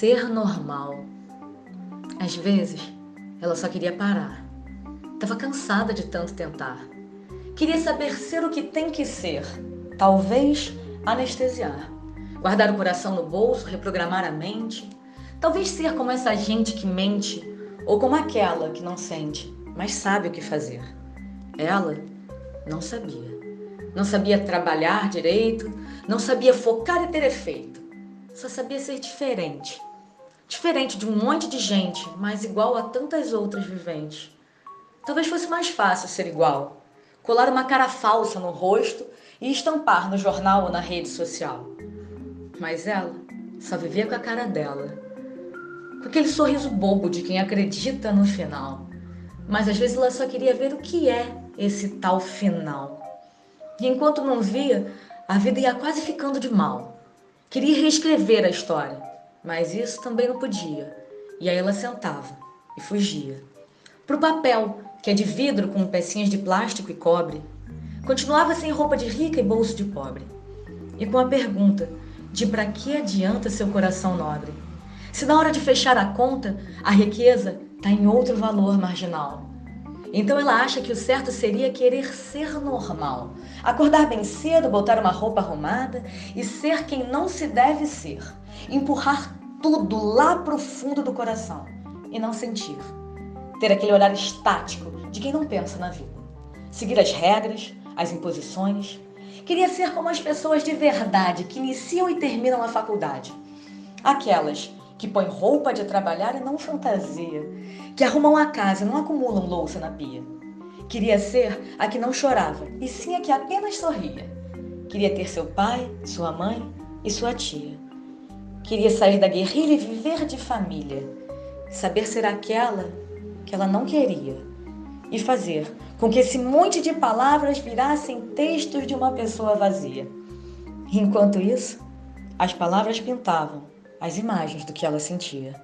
ser normal. Às vezes, ela só queria parar. Estava cansada de tanto tentar. Queria saber ser o que tem que ser. Talvez anestesiar. Guardar o coração no bolso, reprogramar a mente. Talvez ser como essa gente que mente ou como aquela que não sente, mas sabe o que fazer. Ela não sabia. Não sabia trabalhar direito, não sabia focar e ter efeito. Só sabia ser diferente. Diferente de um monte de gente, mas igual a tantas outras viventes. Talvez fosse mais fácil ser igual. Colar uma cara falsa no rosto e estampar no jornal ou na rede social. Mas ela só vivia com a cara dela com aquele sorriso bobo de quem acredita no final. Mas às vezes ela só queria ver o que é esse tal final. E enquanto não via, a vida ia quase ficando de mal. Queria reescrever a história, mas isso também não podia. E aí ela sentava e fugia. Pro papel, que é de vidro com pecinhas de plástico e cobre. Continuava sem roupa de rica e bolso de pobre. E com a pergunta de para que adianta seu coração nobre? Se na hora de fechar a conta, a riqueza está em outro valor marginal. Então ela acha que o certo seria querer ser normal, acordar bem cedo, botar uma roupa arrumada e ser quem não se deve ser, empurrar tudo lá pro fundo do coração e não sentir. Ter aquele olhar estático de quem não pensa na vida. Seguir as regras, as imposições. Queria ser como as pessoas de verdade que iniciam e terminam a faculdade. Aquelas que põem roupa de trabalhar e não fantasia, que arrumam a casa e não acumulam louça na pia. Queria ser a que não chorava, e sim a que apenas sorria. Queria ter seu pai, sua mãe e sua tia. Queria sair da guerrilha e viver de família. Saber ser aquela que ela não queria. E fazer com que esse monte de palavras virassem textos de uma pessoa vazia. Enquanto isso, as palavras pintavam as imagens do que ela sentia.